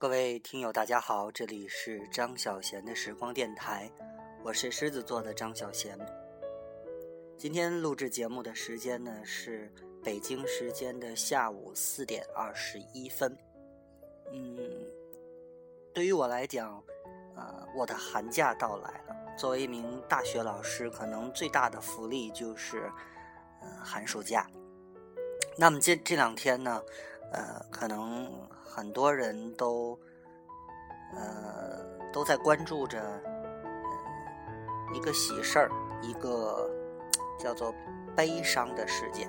各位听友，大家好，这里是张小贤的时光电台，我是狮子座的张小贤。今天录制节目的时间呢是北京时间的下午四点二十一分。嗯，对于我来讲，呃，我的寒假到来了。作为一名大学老师，可能最大的福利就是，呃，寒暑假。那么这这两天呢，呃，可能很多人都，呃，都在关注着，一个喜事儿，一个叫做悲伤的事件。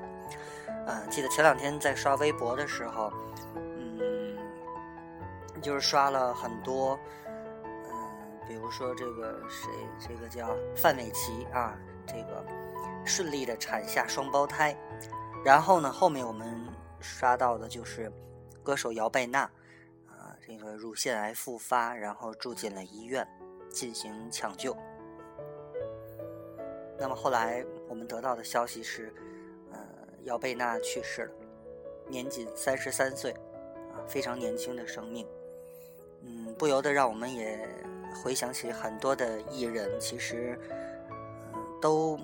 嗯，记得前两天在刷微博的时候，嗯，就是刷了很多。嗯比如说这个谁，这个叫范玮琪啊，这个顺利的产下双胞胎，然后呢，后面我们刷到的就是歌手姚贝娜啊，这个乳腺癌复发，然后住进了医院进行抢救。那么后来我们得到的消息是，呃，姚贝娜去世了，年仅三十三岁，啊，非常年轻的生命，嗯，不由得让我们也。回想起很多的艺人，其实，嗯，都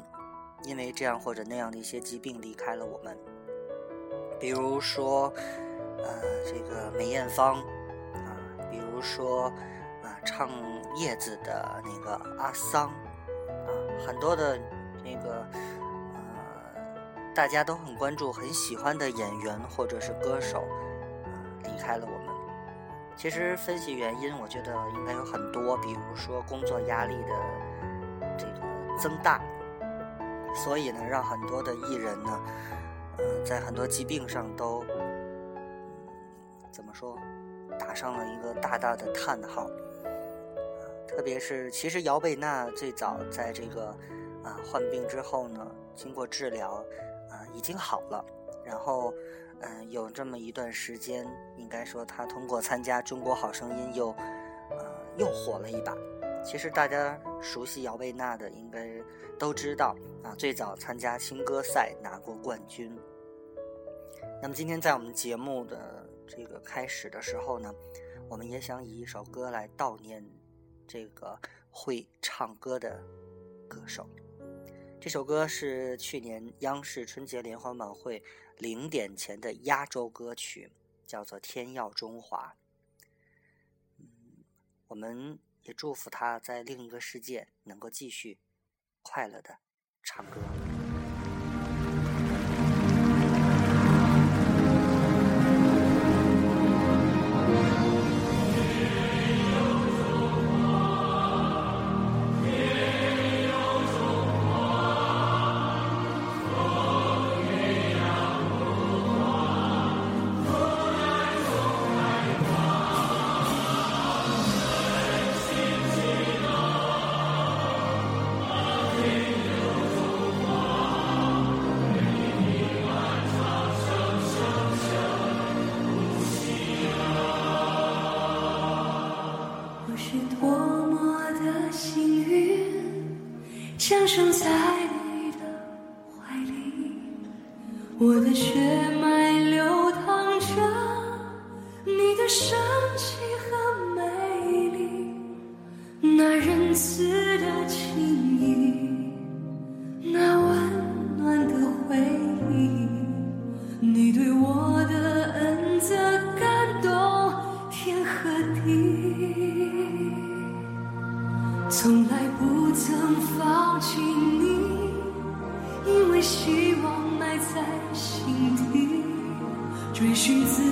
因为这样或者那样的一些疾病离开了我们。比如说，呃，这个梅艳芳，啊，比如说，啊，唱叶子的那个阿桑，啊，很多的这个，呃，大家都很关注、很喜欢的演员或者是歌手，啊，离开了我们。其实分析原因，我觉得应该有很多，比如说工作压力的这个增大，所以呢，让很多的艺人呢，嗯，在很多疾病上都，怎么说，打上了一个大大的叹号。特别是，其实姚贝娜最早在这个啊患病之后呢，经过治疗，啊已经好了，然后。嗯，有这么一段时间，应该说她通过参加《中国好声音》又，呃，又火了一把。其实大家熟悉姚贝娜的，应该都知道啊，最早参加新歌赛拿过冠军。那么今天在我们节目的这个开始的时候呢，我们也想以一首歌来悼念这个会唱歌的歌手。这首歌是去年央视春节联欢晚会零点前的压轴歌曲，叫做《天耀中华》。嗯，我们也祝福他在另一个世界能够继续快乐的唱歌。被希望埋在心底，追寻自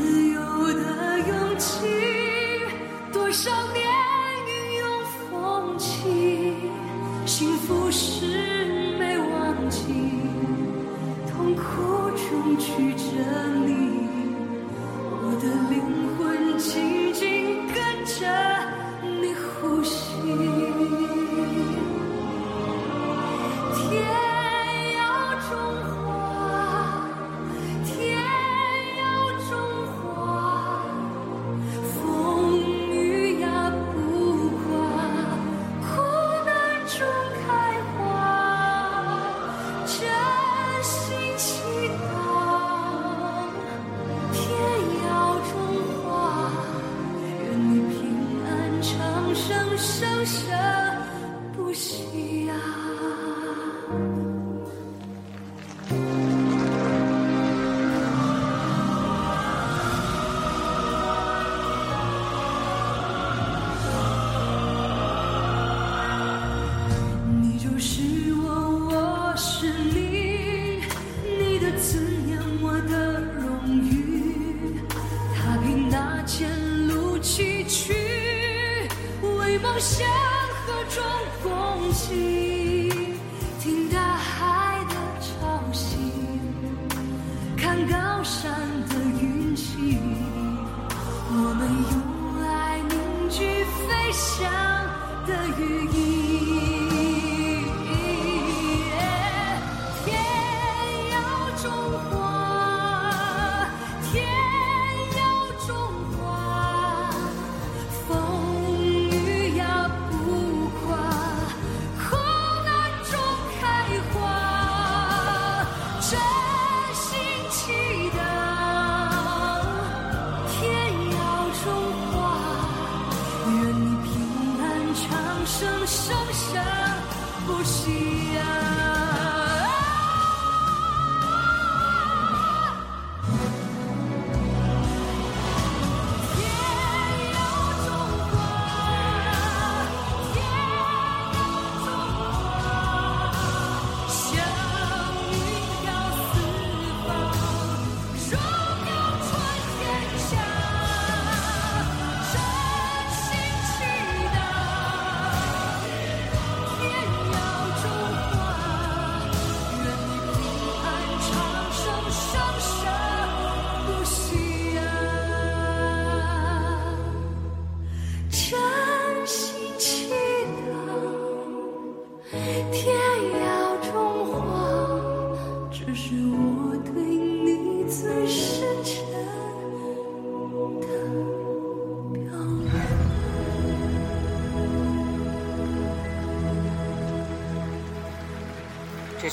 生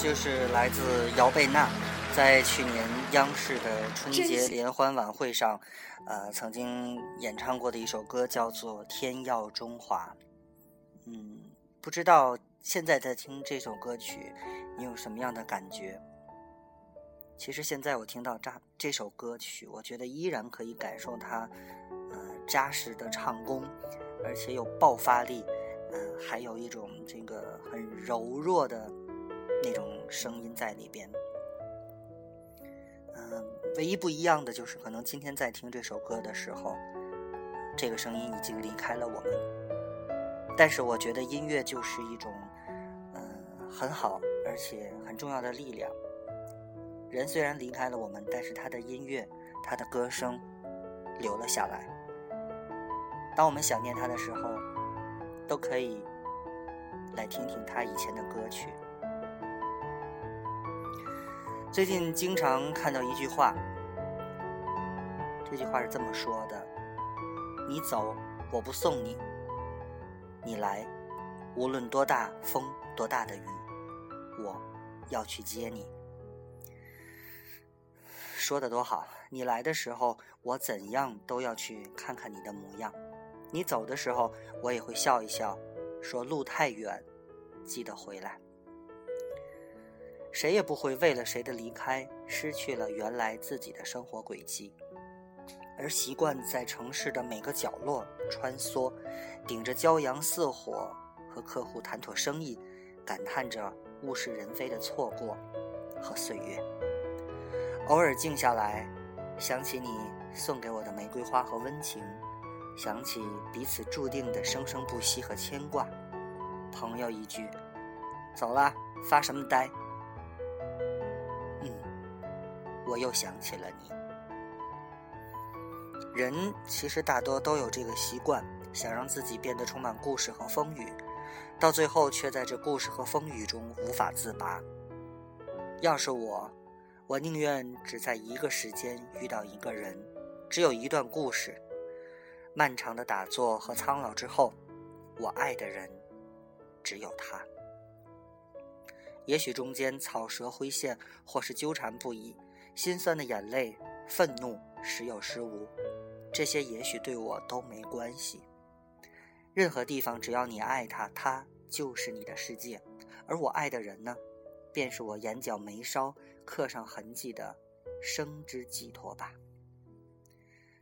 就是来自姚贝娜在去年央视的春节联欢晚会上，呃，曾经演唱过的一首歌，叫做《天耀中华》。嗯，不知道现在在听这首歌曲，你有什么样的感觉？其实现在我听到这这首歌曲，我觉得依然可以感受它，呃，扎实的唱功，而且有爆发力，呃，还有一种这个很柔弱的那种声音在里边。嗯、唯一不一样的就是，可能今天在听这首歌的时候，这个声音已经离开了我们。但是我觉得音乐就是一种，嗯、很好而且很重要的力量。人虽然离开了我们，但是他的音乐、他的歌声留了下来。当我们想念他的时候，都可以来听听他以前的歌曲。最近经常看到一句话，这句话是这么说的：“你走，我不送你；你来，无论多大风、多大的雨，我要去接你。”说的多好！你来的时候，我怎样都要去看看你的模样；你走的时候，我也会笑一笑，说路太远，记得回来。谁也不会为了谁的离开失去了原来自己的生活轨迹，而习惯在城市的每个角落穿梭，顶着骄阳似火和客户谈妥生意，感叹着物是人非的错过和岁月。偶尔静下来，想起你送给我的玫瑰花和温情，想起彼此注定的生生不息和牵挂。朋友一句：“走啦，发什么呆？”我又想起了你。人其实大多都有这个习惯，想让自己变得充满故事和风雨，到最后却在这故事和风雨中无法自拔。要是我，我宁愿只在一个时间遇到一个人，只有一段故事。漫长的打坐和苍老之后，我爱的人只有他。也许中间草蛇灰线，或是纠缠不已，心酸的眼泪、愤怒时有时无，这些也许对我都没关系。任何地方，只要你爱他，他就是你的世界。而我爱的人呢，便是我眼角眉梢刻上痕迹的生之寄托吧。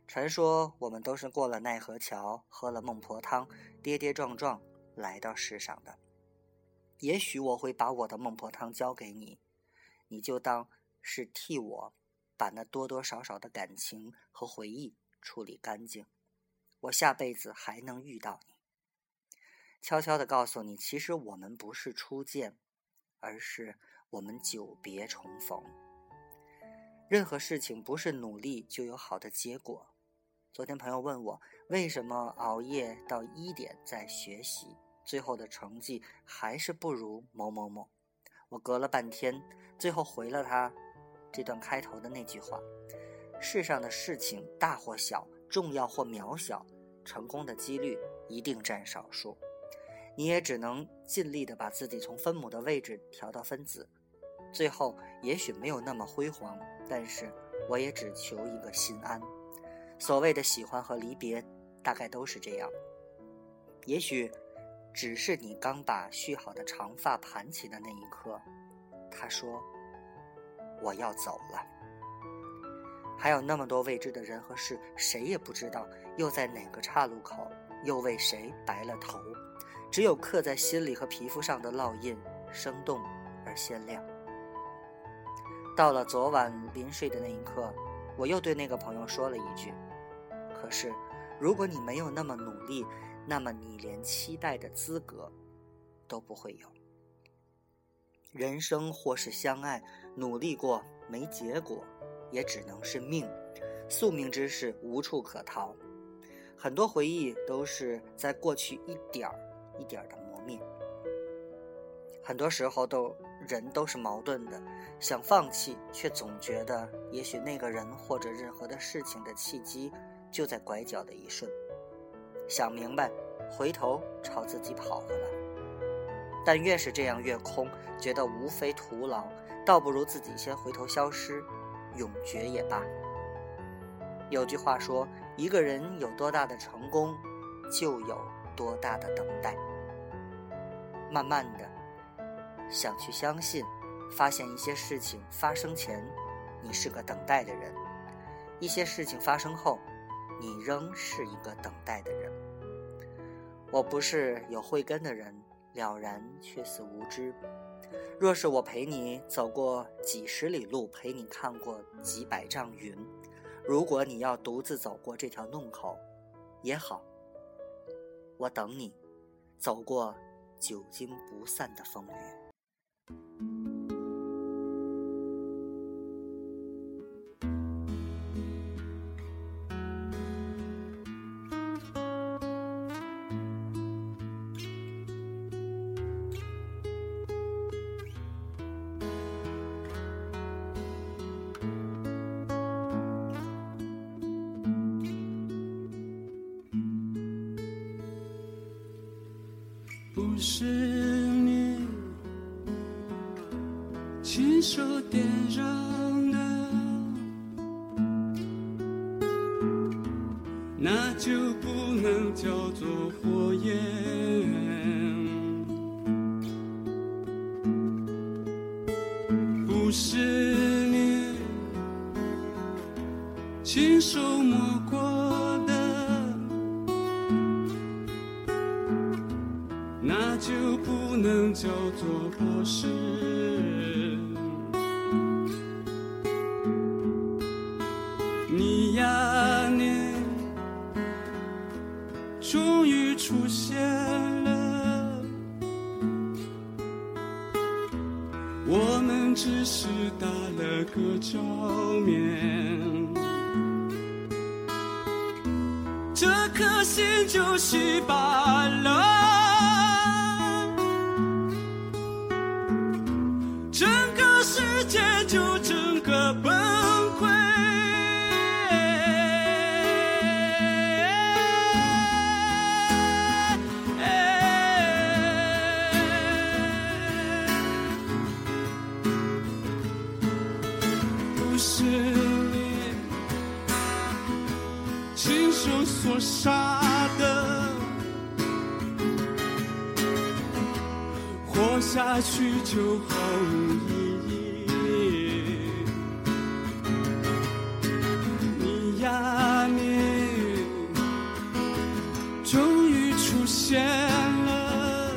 传说我们都是过了奈何桥，喝了孟婆汤，跌跌撞撞来到世上的。也许我会把我的孟婆汤交给你，你就当是替我把那多多少少的感情和回忆处理干净。我下辈子还能遇到你。悄悄地告诉你，其实我们不是初见，而是我们久别重逢。任何事情不是努力就有好的结果。昨天朋友问我，为什么熬夜到一点在学习，最后的成绩还是不如某某某？我隔了半天，最后回了他这段开头的那句话：世上的事情大或小，重要或渺小，成功的几率一定占少数。你也只能尽力的把自己从分母的位置调到分子，最后也许没有那么辉煌，但是我也只求一个心安。所谓的喜欢和离别，大概都是这样。也许只是你刚把蓄好的长发盘起的那一刻，他说：“我要走了。”还有那么多未知的人和事，谁也不知道又在哪个岔路口，又为谁白了头。只有刻在心里和皮肤上的烙印，生动而鲜亮。到了昨晚临睡的那一刻，我又对那个朋友说了一句：“可是，如果你没有那么努力，那么你连期待的资格都不会有。人生或是相爱，努力过没结果，也只能是命。宿命之事无处可逃，很多回忆都是在过去一点儿。”一点儿的磨灭，很多时候都人都是矛盾的，想放弃，却总觉得也许那个人或者任何的事情的契机就在拐角的一瞬。想明白，回头朝自己跑回来。但越是这样越空，觉得无非徒劳，倒不如自己先回头消失，永绝也罢。有句话说，一个人有多大的成功，就有。多大的等待？慢慢的，想去相信，发现一些事情发生前，你是个等待的人；一些事情发生后，你仍是一个等待的人。我不是有慧根的人，了然却似无知。若是我陪你走过几十里路，陪你看过几百丈云，如果你要独自走过这条弄口，也好。我等你，走过久经不散的风雨。亲手点燃的，那就不能叫做火焰。不是你亲手摸过的，那。就不能叫做博士。这颗心就稀巴了。傻的活下去就毫无意义你呀你终于出现了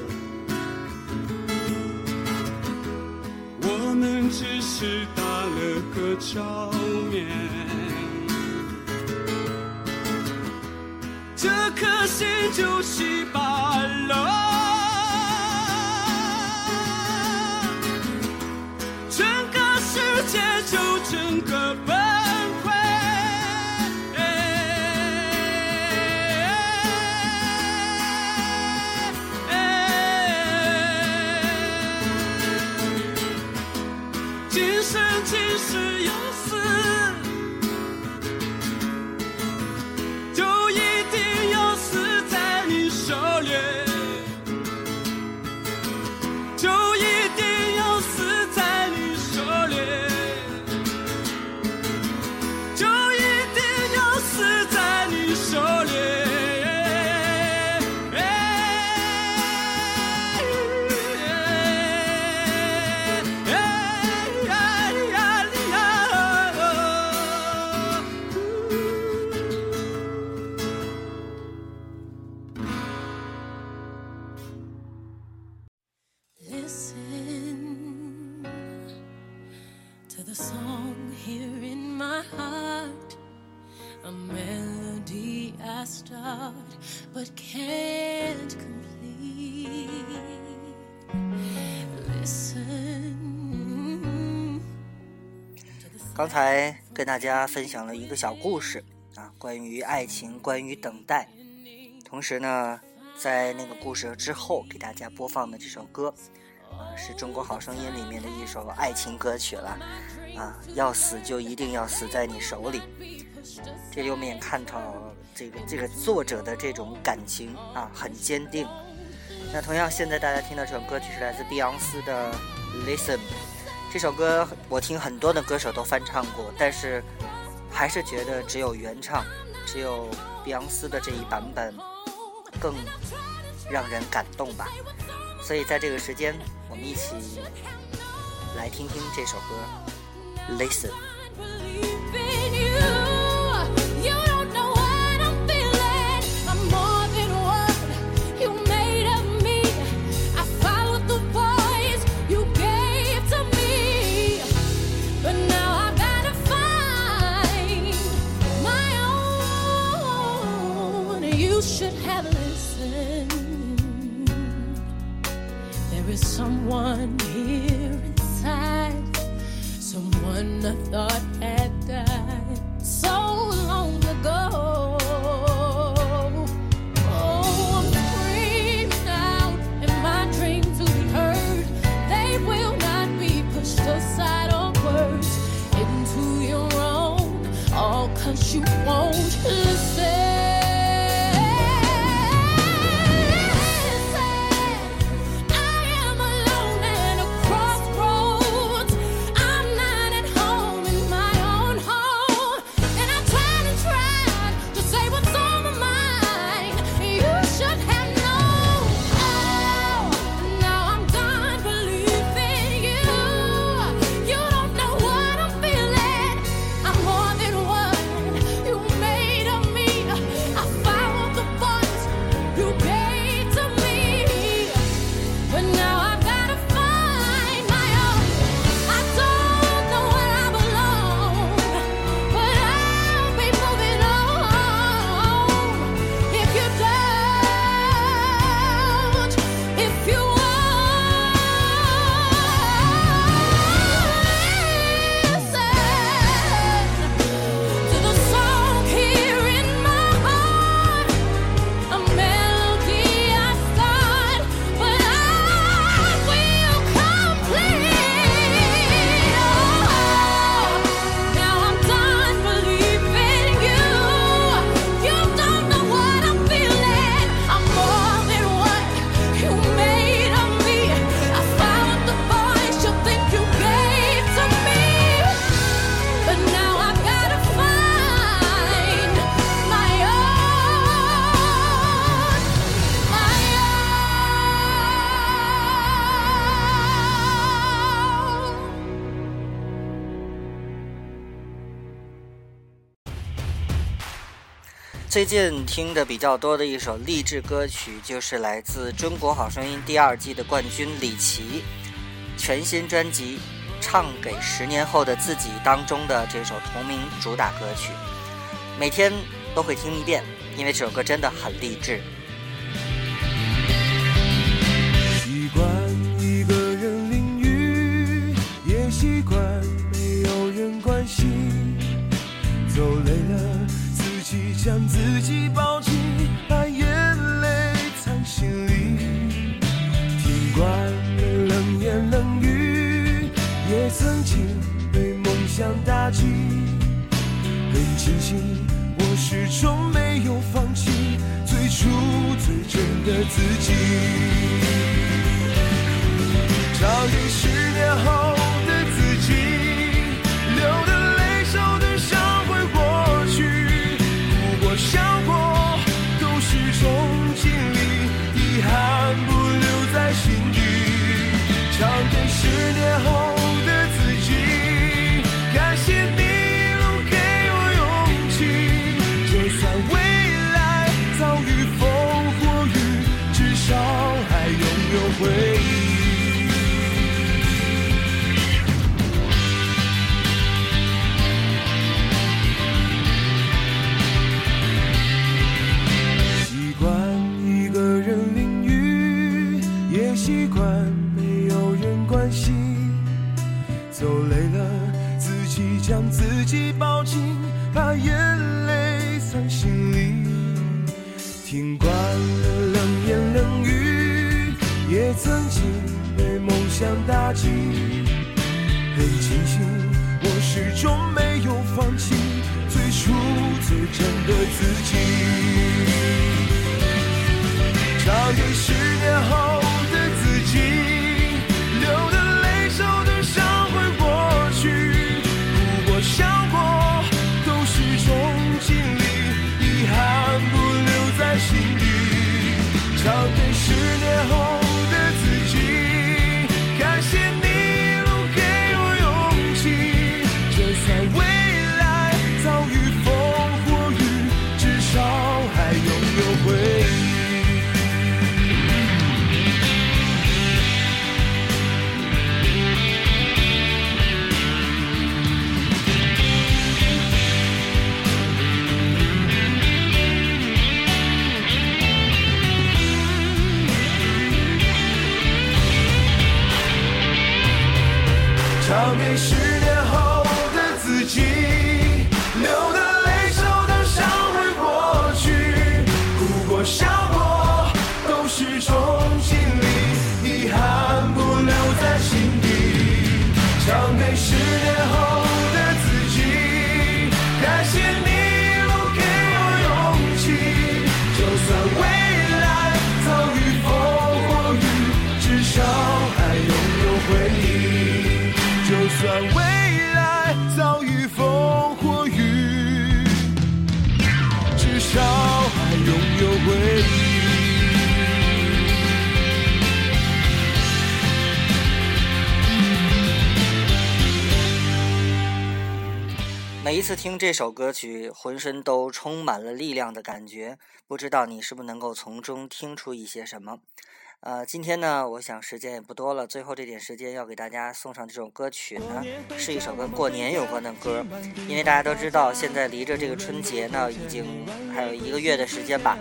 我们只是打了个照面。这颗心就稀巴烂。才跟大家分享了一个小故事啊，关于爱情，关于等待。同时呢，在那个故事之后给大家播放的这首歌，啊，是中国好声音里面的一首爱情歌曲了。啊，要死就一定要死在你手里。这里我们也看到这个这个作者的这种感情啊，很坚定。那同样，现在大家听到这首歌曲是来自碧昂斯的《Listen》。这首歌我听很多的歌手都翻唱过，但是还是觉得只有原唱，只有碧昂斯的这一版本更让人感动吧。所以在这个时间，我们一起来听听这首歌《Listen》。You should have listened. There is someone here inside. Someone I thought had died 最近听的比较多的一首励志歌曲，就是来自《中国好声音》第二季的冠军李琦全新专辑《唱给十年后的自己》当中的这首同名主打歌曲，每天都会听一遍，因为这首歌真的很励志。唱给给十年后的自己，流的泪、受的伤会过去，哭过、笑过都是种经历，遗憾不留在心底。唱给十年后每一次听这首歌曲，浑身都充满了力量的感觉。不知道你是不是能够从中听出一些什么？呃，今天呢，我想时间也不多了，最后这点时间要给大家送上这首歌曲呢，是一首跟过年有关的歌。因为大家都知道，现在离着这个春节呢，已经还有一个月的时间吧。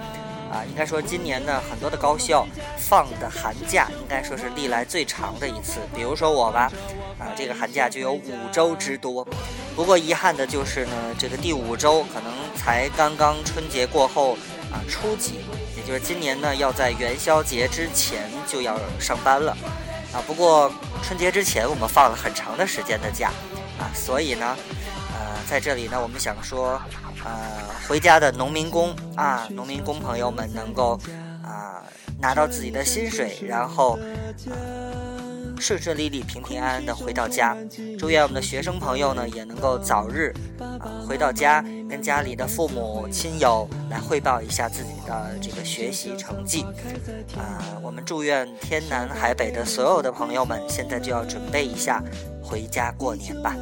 啊，应该说今年呢，很多的高校放的寒假应该说是历来最长的一次。比如说我吧，啊，这个寒假就有五周之多。不过遗憾的就是呢，这个第五周可能才刚刚春节过后啊初几，也就是今年呢要在元宵节之前就要上班了，啊，不过春节之前我们放了很长的时间的假，啊，所以呢，呃，在这里呢我们想说，呃，回家的农民工啊，农民工朋友们能够啊拿到自己的薪水，然后。呃顺顺利利、平平安安的回到家。祝愿我们的学生朋友呢，也能够早日啊回到家，跟家里的父母亲友来汇报一下自己的这个学习成绩。啊，我们祝愿天南海北的所有的朋友们，现在就要准备一下回家过年吧。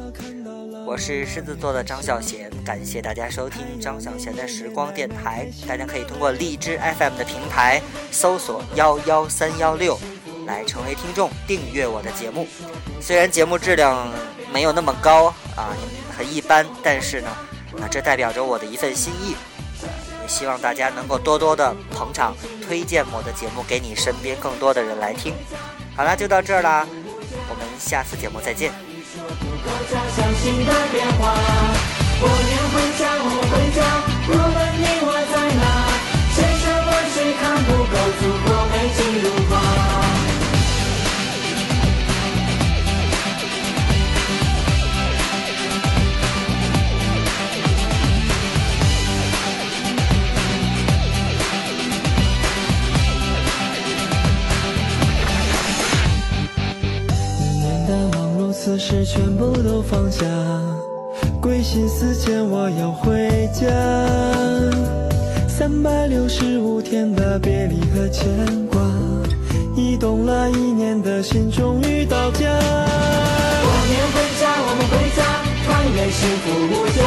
我是狮子座的张小贤，感谢大家收听张小贤的时光电台。大家可以通过荔枝 FM 的平台搜索幺幺三幺六来成为听众，订阅我的节目。虽然节目质量没有那么高啊，很一般，但是呢，啊，这代表着我的一份心意。也希望大家能够多多的捧场，推荐我的节目给你身边更多的人来听。好啦，就到这儿啦，我们下次节目再见。家乡新的变化。过年回家，我回家，心终于到家。过年回家，我们回家，团圆幸福无价。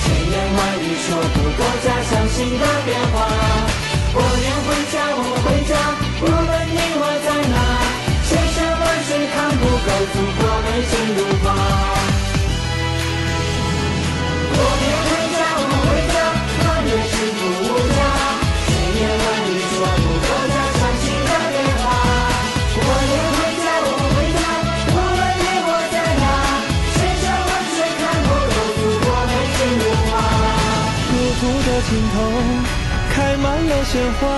千言万语说不够家乡新的变化。过年回家，我们鲜花，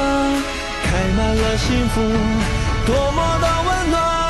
开满了幸福，多么的温暖。